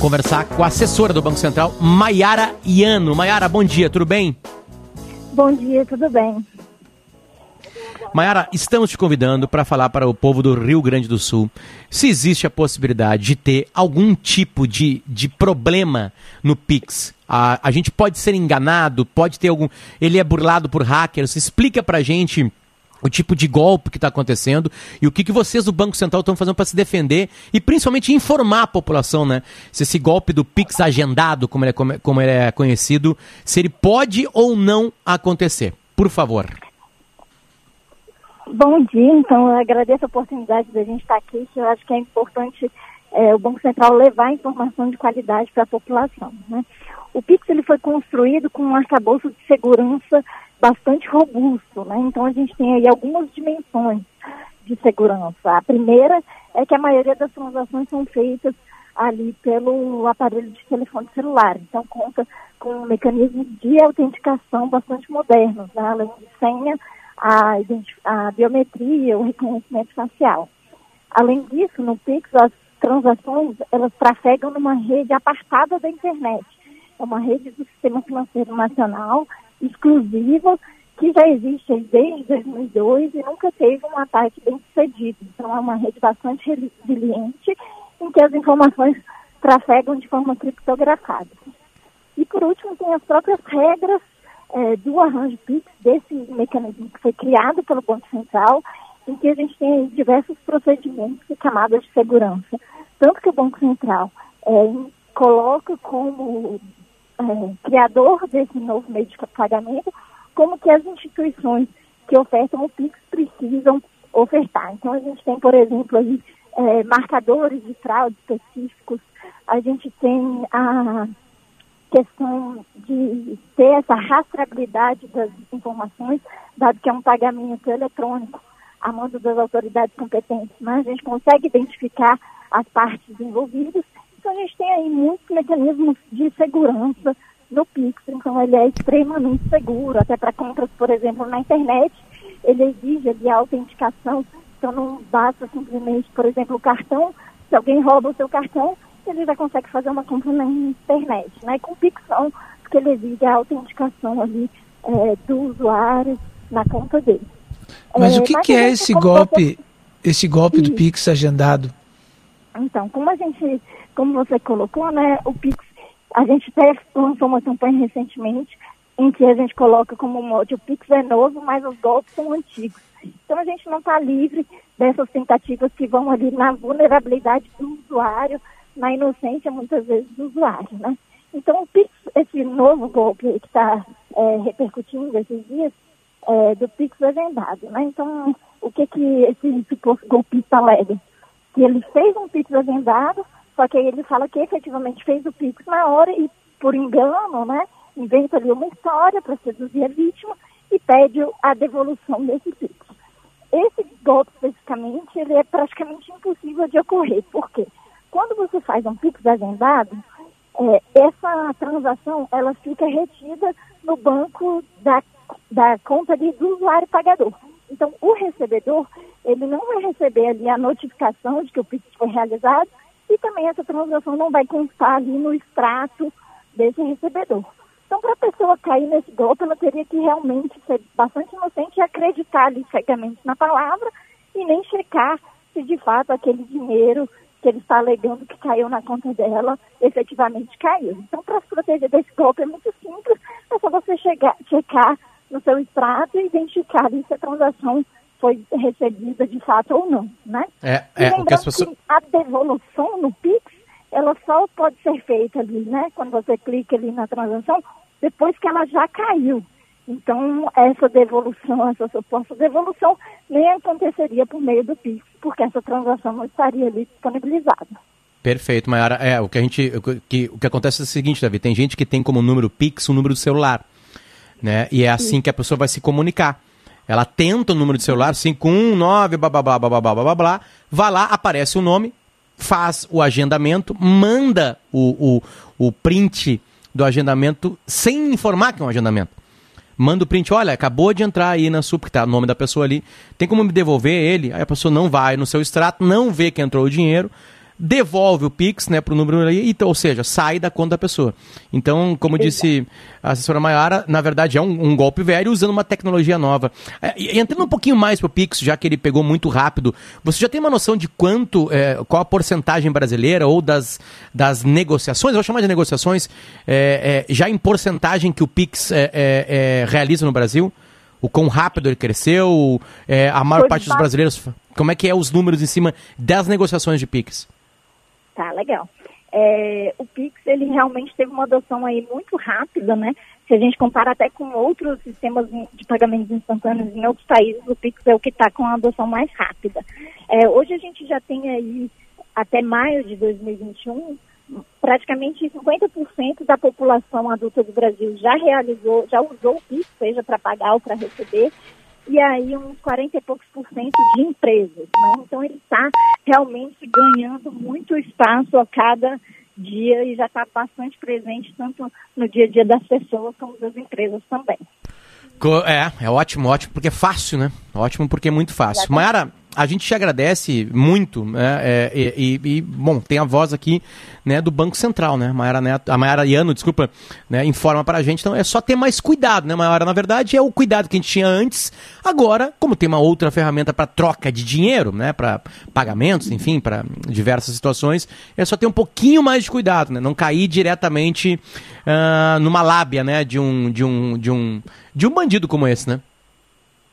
conversar com a assessora do Banco Central, Maiara Iano. Maiara, bom dia, tudo bem? Bom dia, tudo bem. Maiara, estamos te convidando para falar para o povo do Rio Grande do Sul se existe a possibilidade de ter algum tipo de, de problema no Pix. A, a gente pode ser enganado, pode ter algum. Ele é burlado por hackers. Explica para gente o tipo de golpe que está acontecendo e o que, que vocês do Banco Central estão fazendo para se defender e principalmente informar a população, né? Se esse golpe do Pix agendado, como ele, é, como ele é conhecido, se ele pode ou não acontecer. Por favor. Bom dia, então eu agradeço a oportunidade da gente estar aqui, que eu acho que é importante é, o Banco Central levar informação de qualidade para a população. Né? O Pix ele foi construído com um arcabouço de segurança bastante robusto, né? Então a gente tem aí algumas dimensões de segurança. A primeira é que a maioria das transações são feitas ali pelo aparelho de telefone celular. Então conta com um mecanismo de autenticação bastante modernos, né? além de senha, a, a biometria, o reconhecimento facial. Além disso, no Pix, as transações elas trafegam numa rede apartada da internet. É uma rede do Sistema Financeiro Nacional exclusiva que já existe desde 2002 e nunca teve um ataque bem sucedido. Então, é uma rede bastante resiliente em que as informações trafegam de forma criptografada. E, por último, tem as próprias regras é, do arranjo PIX, desse mecanismo que foi criado pelo Banco Central, em que a gente tem diversos procedimentos e camadas de segurança. Tanto que o Banco Central é, coloca como é, criador desse novo meio de pagamento, como que as instituições que ofertam o PIX precisam ofertar. Então, a gente tem, por exemplo, aí, é, marcadores de fraude específicos, a gente tem a questão de ter essa rastreabilidade das informações, dado que é um pagamento eletrônico a mando das autoridades competentes, mas a gente consegue identificar as partes envolvidas. Então a gente tem aí muitos mecanismos de segurança no Pix, então ele é extremamente seguro, até para compras, por exemplo, na internet, ele exige ali a autenticação, então não basta simplesmente, por exemplo, o cartão, se alguém rouba o seu cartão, ele já consegue fazer uma compra na internet, né? Com o Pix não, porque ele exige a autenticação ali é, do usuário na conta dele. Mas é, o que, que é esse golpe, esse golpe do Pix agendado? Então, como a gente como você colocou, né, o Pix, a gente até lançou uma campanha recentemente em que a gente coloca como mote o Pix é novo, mas os golpes são antigos. Então a gente não está livre dessas tentativas que vão ali na vulnerabilidade do usuário, na inocência muitas vezes do usuário, né? Então o Pix, esse novo golpe que está é, repercutindo esses dias, é, do Pix agendado, né? Então o que que esse golpista alega? Que ele fez um Pix agendado, só que aí ele fala que efetivamente fez o Pix na hora e, por engano, né, inventa ali uma história para seduzir a vítima e pede a devolução desse Pix. Esse golpe, especificamente, ele é praticamente impossível de ocorrer. Por quê? Quando você faz um Pix agendado, é, essa transação ela fica retida no banco da, da conta de, do usuário pagador. Então, o recebedor, ele não vai receber ali a notificação de que o Pix foi realizado e também essa transação não vai constar ali no extrato desse recebedor. Então, para a pessoa cair nesse golpe, ela teria que realmente ser bastante inocente e acreditar ali cegamente na palavra e nem checar se de fato aquele dinheiro que ele está alegando que caiu na conta dela efetivamente caiu. Então, para se proteger desse golpe é muito simples, é só você chegar, checar no seu extrato e identificar se a transação foi recebida de fato ou não, né? É, E é que lembrando as pessoas. que a devolução no Pix, ela só pode ser feita ali, né? Quando você clica ali na transação, depois que ela já caiu. Então, essa devolução, essa suposta devolução, nem aconteceria por meio do PIX, porque essa transação não estaria ali disponibilizada. Perfeito, Mayara. É, o que a gente. O que, o que acontece é o seguinte, Davi, tem gente que tem como número Pix o um número do celular. Né? E é assim que a pessoa vai se comunicar. Ela tenta o número de celular, 519, blá blá blá blá blá blá blá, vai lá, aparece o nome, faz o agendamento, manda o, o, o print do agendamento sem informar que é um agendamento. Manda o print, olha, acabou de entrar aí na sua, porque tá o nome da pessoa ali, tem como me devolver ele? Aí a pessoa não vai no seu extrato, não vê que entrou o dinheiro, devolve o Pix, né, pro número ali, ou seja, sai da conta da pessoa. Então, como disse a assessora Maiara, na verdade é um, um golpe velho usando uma tecnologia nova. É, e entrando um pouquinho mais pro Pix, já que ele pegou muito rápido, você já tem uma noção de quanto, é, qual a porcentagem brasileira ou das, das negociações, vou chamar de negociações, é, é, já em porcentagem que o Pix é, é, realiza no Brasil? O quão rápido ele cresceu? É, a maior Foi parte dos brasileiros, como é que é os números em cima das negociações de Pix? Tá, legal. É, o Pix, ele realmente teve uma adoção aí muito rápida, né? Se a gente compara até com outros sistemas de pagamentos instantâneos em outros países, o Pix é o que está com a adoção mais rápida. É, hoje a gente já tem aí, até maio de 2021, praticamente 50% da população adulta do Brasil já realizou, já usou o Pix, seja para pagar ou para receber, e aí uns 40 e poucos por cento de empresas. Né? Então ele está realmente ganhando muito espaço a cada dia e já está bastante presente tanto no dia a dia das pessoas como das empresas também. É, é ótimo, ótimo, porque é fácil, né? Ótimo porque é muito fácil. Mayara, a gente te agradece muito, né? É, e, e- bom, tem a voz aqui né, do Banco Central, né? Mayara Neto, a Mayara Iano, desculpa, né, informa pra gente. Então é só ter mais cuidado, né, Mayara? Na verdade, é o cuidado que a gente tinha antes. Agora, como tem uma outra ferramenta para troca de dinheiro, né? Para pagamentos, enfim, para diversas situações, é só ter um pouquinho mais de cuidado, né? Não cair diretamente ah, numa lábia, né? De um, de um, de um, de um bandido como esse, né?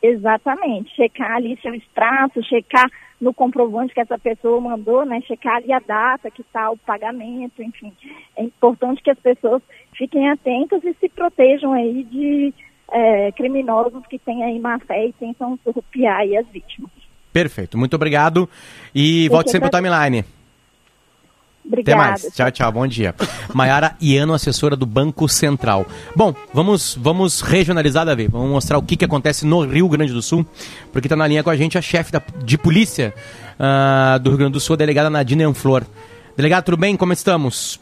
Exatamente. Checar ali seu extrato, checar no comprovante que essa pessoa mandou, né? Checar ali a data que está o pagamento, enfim. É importante que as pessoas fiquem atentas e se protejam aí de eh, criminosos que têm aí má fé e tentam surrupiar aí as vítimas. Perfeito, muito obrigado. E volte sempre ao timeline. Obrigada. Até mais. Tchau, tchau. Bom dia. Maiara Iano, assessora do Banco Central. Bom, vamos, vamos regionalizar, Davi. Vamos mostrar o que, que acontece no Rio Grande do Sul, porque está na linha com a gente a chefe da- de polícia ah, do Rio Grande do Sul, a delegada Nadine Anflor. Delegado, tudo bem? Como estamos?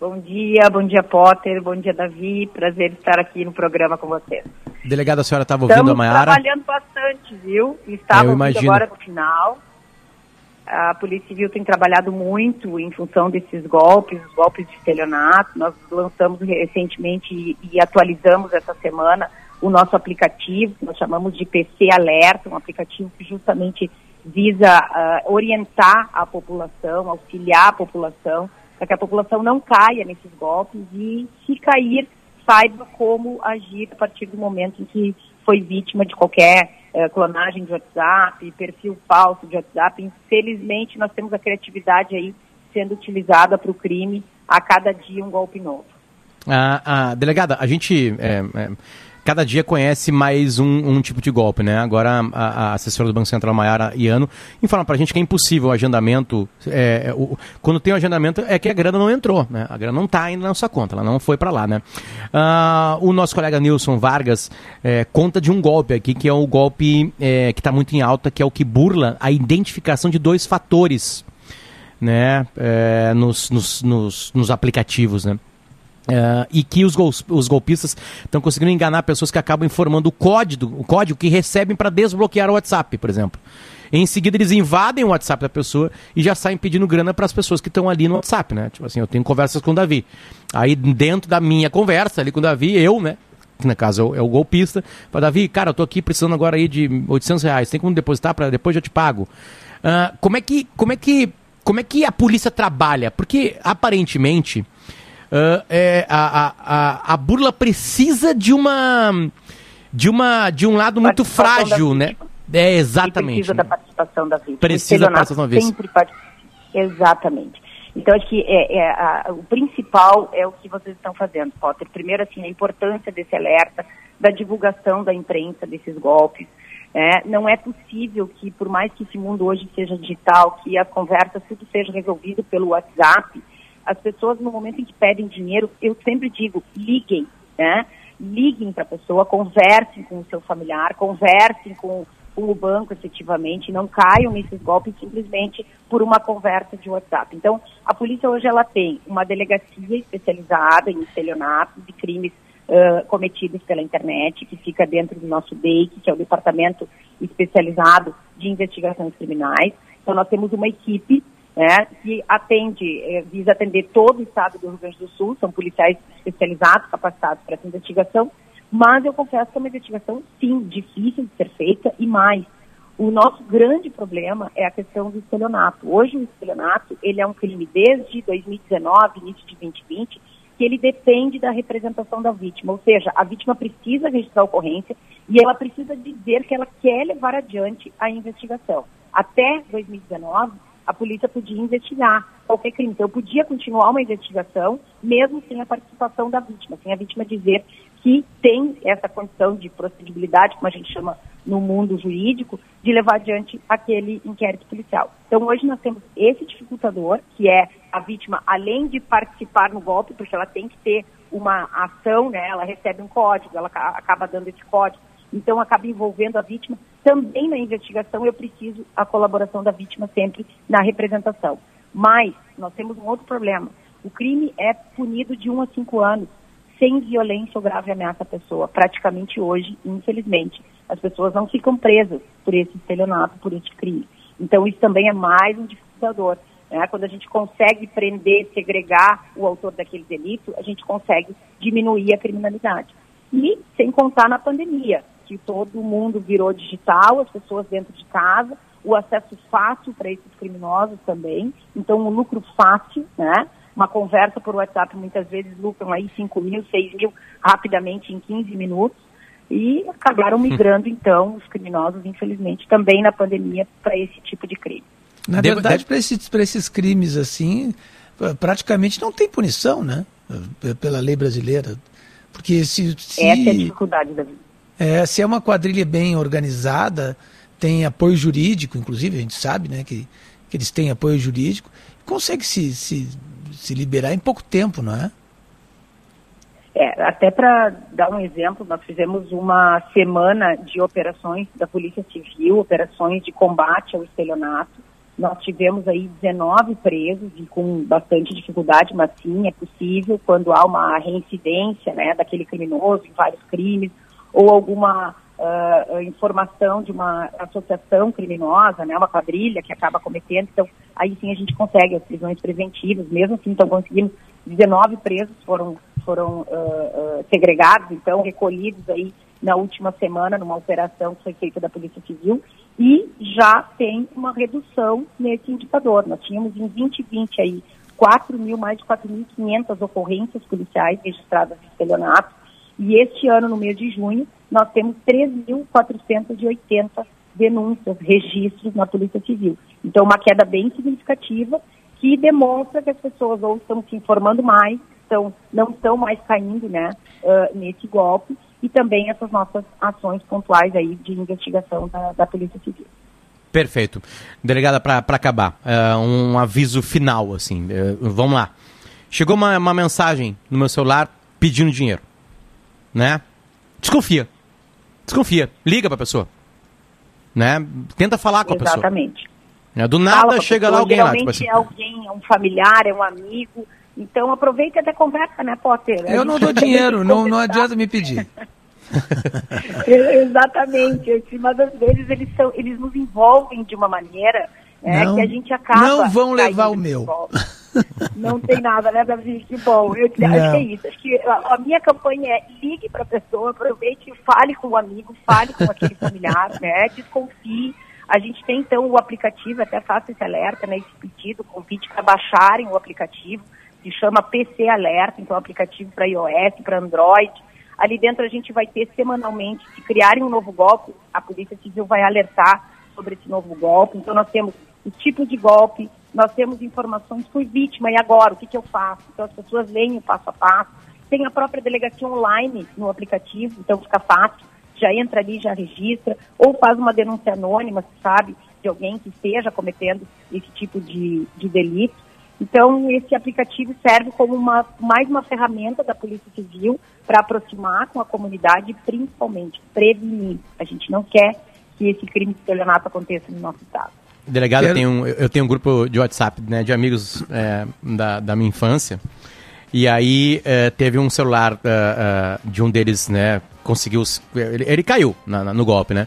Bom dia, bom dia Potter, bom dia Davi, prazer estar aqui no programa com vocês. Delegada, a senhora estava ouvindo Estamos a Maiara? trabalhando bastante, viu? Estava Eu ouvindo imagino. agora no final. A Polícia Civil tem trabalhado muito em função desses golpes, os golpes de estelionato. Nós lançamos recentemente e, e atualizamos essa semana o nosso aplicativo, que nós chamamos de PC Alerta, um aplicativo que justamente visa ah, orientar a população, auxiliar a população, para que a população não caia nesses golpes e, se cair, saiba como agir a partir do momento em que foi vítima de qualquer eh, clonagem de WhatsApp, perfil falso de WhatsApp. Infelizmente, nós temos a criatividade aí sendo utilizada para o crime a cada dia um golpe novo. Ah, ah, delegada, a gente é, é, cada dia conhece mais um, um tipo de golpe, né? Agora a, a assessora do Banco Central, Maiara Iano, informa pra gente que é impossível o agendamento. é, é, o- quando tem o agendamento é que a grana não entrou, né? A grana não tá ainda na sua conta, ela não foi pra lá, né? Ah, o nosso colega Nilson Vargas é, conta de um golpe aqui, que é o golpe é, que está muito em alta, que é o que burla a identificação de dois fatores, né? É, nos, nos, nos, nos aplicativos, né? É, e que os, gol- os golpistas estão conseguindo enganar pessoas que acabam informando o código, o código que recebem para desbloquear o WhatsApp, por exemplo. Em seguida, eles invadem o WhatsApp da pessoa e já saem pedindo grana para as pessoas que estão ali no WhatsApp, né? Tipo assim, eu tenho conversas com o Davi. Aí, dentro da minha conversa ali com o Davi, eu, né? Que no caso é o, golpista, fala, Davi, cara, eu tô aqui precisando agora aí de 800 reais, tem como depositar para depois eu te pago. Ah, como é que, como é que, como é que a polícia trabalha? Porque aparentemente ah, é, a, a, a, a burla precisa de uma de uma de um lado muito frágil, né? É E exatamente. precisa da participação da vítima. Precisa da participação da vítima. sempre participa. Exatamente. Então, acho que é, é, a- o principal é o que vocês estão fazendo, Potter. Primeiro, assim, a importância desse alerta, da divulgação da imprensa desses golpes. É, não é possível que, por mais que esse mundo hoje seja digital, que as conversas tudo seja resolvido pelo WhatsApp, as pessoas no momento em que pedem dinheiro, eu sempre digo, liguem, né? Liguem para a pessoa, conversem com o seu familiar, conversem com, o banco efetivamente, não caiam nesses golpes simplesmente por uma conversa de WhatsApp. Então, a polícia hoje ela tem uma delegacia especializada em estelionatos e crimes ãh, cometidos pela internet, que fica dentro do nosso DEIC, que é o Departamento Especializado de Investigações Criminais. Então, nós temos uma equipe né, que atende, eh, visa atender todo o estado do Rio Grande do Sul, são policiais especializados, capacitados para essa investigação, mas eu confesso que é uma investigação, sim, difícil de ser feita e mais. O nosso grande problema é a questão do estelionato. Hoje o estelionato, ele é um crime desde 2019, início de 2020, que ele depende da representação da vítima, ou seja, a vítima precisa registrar a ocorrência e ela precisa dizer que ela quer levar adiante a investigação. Até 2019, a polícia podia investigar qualquer crime. Então, podia continuar uma investigação, mesmo sem a participação da vítima, sem a vítima dizer que tem essa condição de procedibilidade, como a gente chama no mundo jurídico, de levar adiante aquele inquérito policial. Então, hoje nós temos esse dificultador, que é a vítima, além de participar no golpe, porque ela tem que ter uma ação, né, ela recebe um código, ela ca- acaba dando esse código, então acaba envolvendo a vítima. Também na investigação eu preciso a colaboração da vítima sempre na representação. Mas nós temos um outro problema. O crime é punido de 1 a 5 anos, sem violência ou grave ameaça à pessoa. Praticamente hoje, infelizmente, as pessoas não ficam presas por esse estelionato, por esse crime. Então isso também é mais um dificultador. né? Quando a gente consegue prender, segregar o autor daquele delito, a gente consegue diminuir a criminalidade. E sem contar na pandemia, que todo mundo virou digital, as pessoas dentro de casa, o acesso fácil para esses criminosos também, então um lucro fácil, né? Uma conversa por WhatsApp muitas vezes lucram aí 5 mil, 6 mil rapidamente em 15 minutos e acabaram migrando então os criminosos, infelizmente, também na pandemia para esse tipo de crime. Na verdade, para esses, pra esses crimes assim, praticamente não tem punição, né? Pela lei brasileira. Porque se, se, Essa é a dificuldade da vida. É, se é uma quadrilha bem organizada, tem apoio jurídico, inclusive, a gente sabe né, que, que eles têm apoio jurídico, consegue se, se, se liberar em pouco tempo, não é? É, até para dar um exemplo, nós fizemos uma semana de operações da Polícia Civil, operações de combate ao estelionato. Nós tivemos aí 19 presos e com bastante dificuldade, mas sim, é possível quando há uma reincidência né, daquele criminoso em vários crimes ou alguma ah, informação de uma associação criminosa, né, uma quadrilha que acaba cometendo. Então, aí sim a gente consegue as prisões preventivas, mesmo assim, então conseguimos 19 presos foram foram ah, ah, segregados, então recolhidos aí na última semana numa operação que foi feita da Polícia Civil e já tem uma redução nesse indicador. Nós tínhamos em 2020 aí 4 mil, mais de 4.500 ocorrências policiais registradas de estelionato e este ano, no mês de junho, nós temos 3.480 denúncias, registros na Polícia Civil. Então, uma queda bem significativa que demonstra que as pessoas ou estão se informando mais, estão, não estão mais caindo né, ah, nesse golpe, e também essas nossas ações pontuais aí de investigação da, da Polícia Civil. Perfeito. Delegada, para acabar, é, um aviso final, assim. é, vamos lá. Chegou uma, uma mensagem no meu celular pedindo dinheiro. Né? Desconfia. Desconfia. Liga pra pessoa. Né? Tenta falar com a pessoa. Exatamente. Né? Do Fala nada com a chega lá alguém lá. geralmente Tipo assim, é alguém, é um familiar, é um amigo. Então aproveita e até conversa, né, Potter? A Eu não dou dinheiro, não, não adianta me pedir. Exatamente. Mas às vezes eles, são, eles nos envolvem de uma maneira né, Não- que a gente acaba. não vão levar o meu. Não tem nada, né, Davi? Que bom. Eu acho que é isso. Acho que a, a minha campanha é ligue para a pessoa, aproveite fale com o amigo, fale com aquele familiar, né? Desconfie. A gente tem então o aplicativo, até faço esse alerta, né? Esse pedido, convite para baixarem o aplicativo. se chama PC Alerta, então é aplicativo para iOS, para Android. Ali dentro a gente vai ter semanalmente, se criarem um novo golpe, a Polícia Civil vai alertar sobre esse novo golpe. Então nós temos o tipo de golpe, nós temos informações, fui vítima e agora, o que, que eu faço? Então as pessoas leem o passo a passo. Tem a própria delegacia online no aplicativo, então fica fácil, já entra ali, já registra, ou faz uma denúncia anônima, se sabe, de alguém que esteja cometendo esse tipo de, de delito. Então, esse aplicativo serve como uma, mais uma ferramenta da Polícia Civil para aproximar com a comunidade principalmente prevenir. A gente não quer que esse crime de estelionato aconteça no nosso estado. Delegado, eu tenho, um, eu tenho um grupo de WhatsApp né, de amigos é, da, da minha infância. E aí é, teve um celular é, é de um deles, né? Conseguiu. Ele, ele caiu na, na, no golpe, né?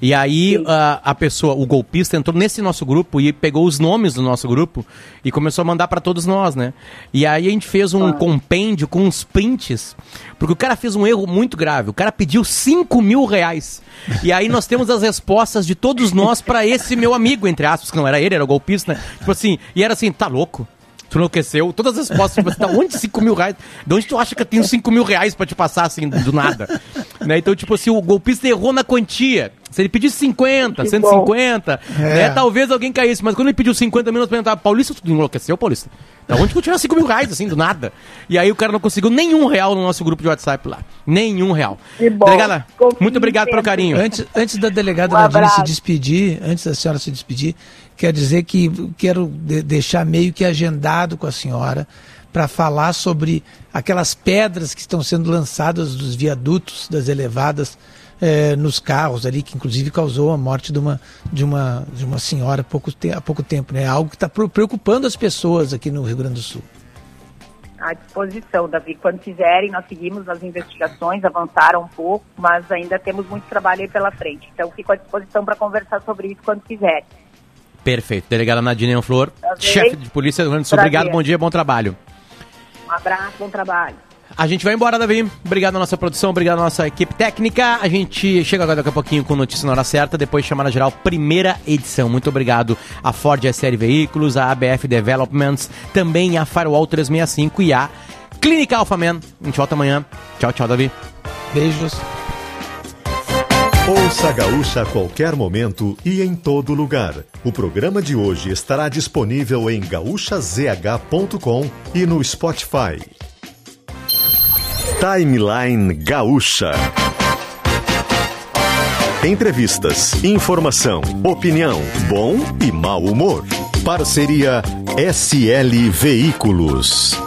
E aí a, a, pessoa, o golpista, entrou nesse nosso grupo e pegou os nomes do nosso grupo e começou a mandar para todos nós, né? E aí a gente fez um ah. compêndio com uns prints, porque o cara fez um erro muito grave. O cara pediu 5 mil reais. E aí nós temos as respostas de todos nós para esse meu amigo, entre aspas, que não era ele, era o golpista, né? Tipo assim, e era assim, tá louco? Tu enlouqueceu? Todas as respostas, tipo, assim, onde 5 mil reais? De onde tu acha que eu tenho 5 mil reais pra te passar assim, do nada? né? Então, tipo assim, o golpista errou na quantia. Se ele pedisse 50, que 150, é. né, talvez alguém caísse. Mas quando ele pediu 50 mil, nós perguntávamos, Paulista, tu enlouqueceu, Paulista? Da onde tu tirou 5 mil reais, assim, do nada? E aí o cara não conseguiu nenhum real no nosso grupo de WhatsApp lá. Nenhum real. Que bom. Delegada, muito obrigado pelo carinho. Antes, antes da delegada um Nadine se despedir, antes da senhora se despedir, quer dizer que quero de deixar meio que agendado com a senhora para falar sobre aquelas pedras que estão sendo lançadas dos viadutos, das elevadas é, nos carros ali, que inclusive causou a morte de uma, de uma, de uma senhora há pouco, te há pouco tempo. Né? Algo que está preocupando as pessoas aqui no Rio Grande do Sul. À disposição, Davi. Quando quiserem, nós seguimos as investigações, avançaram um pouco, mas ainda temos muito trabalho aí pela frente. Então, fico à disposição para conversar sobre isso quando quiserem. Perfeito. Delegada Nadine Flor, chefe de polícia do Rio Grande do Sul. Obrigado, bom dia, bom trabalho. Um abraço, bom trabalho. A gente vai embora, Davi. Obrigado à nossa produção, obrigado à nossa equipe técnica. A gente chega agora daqui a pouquinho com notícia na hora certa, depois chamada geral, primeira edição. Muito obrigado à Ford SL Veículos, à ABF Developments, também à Firewall 365 e à Clínica Alpha Man. A gente volta amanhã. Tchau, tchau, Davi. Beijos. Ouça a Gaúcha a qualquer momento e em todo lugar. O programa de hoje estará disponível em gaúchazh.com e no Spotify. Timeline Gaúcha. Entrevistas, informação, opinião, bom e mau humor. Parceria SL Veículos.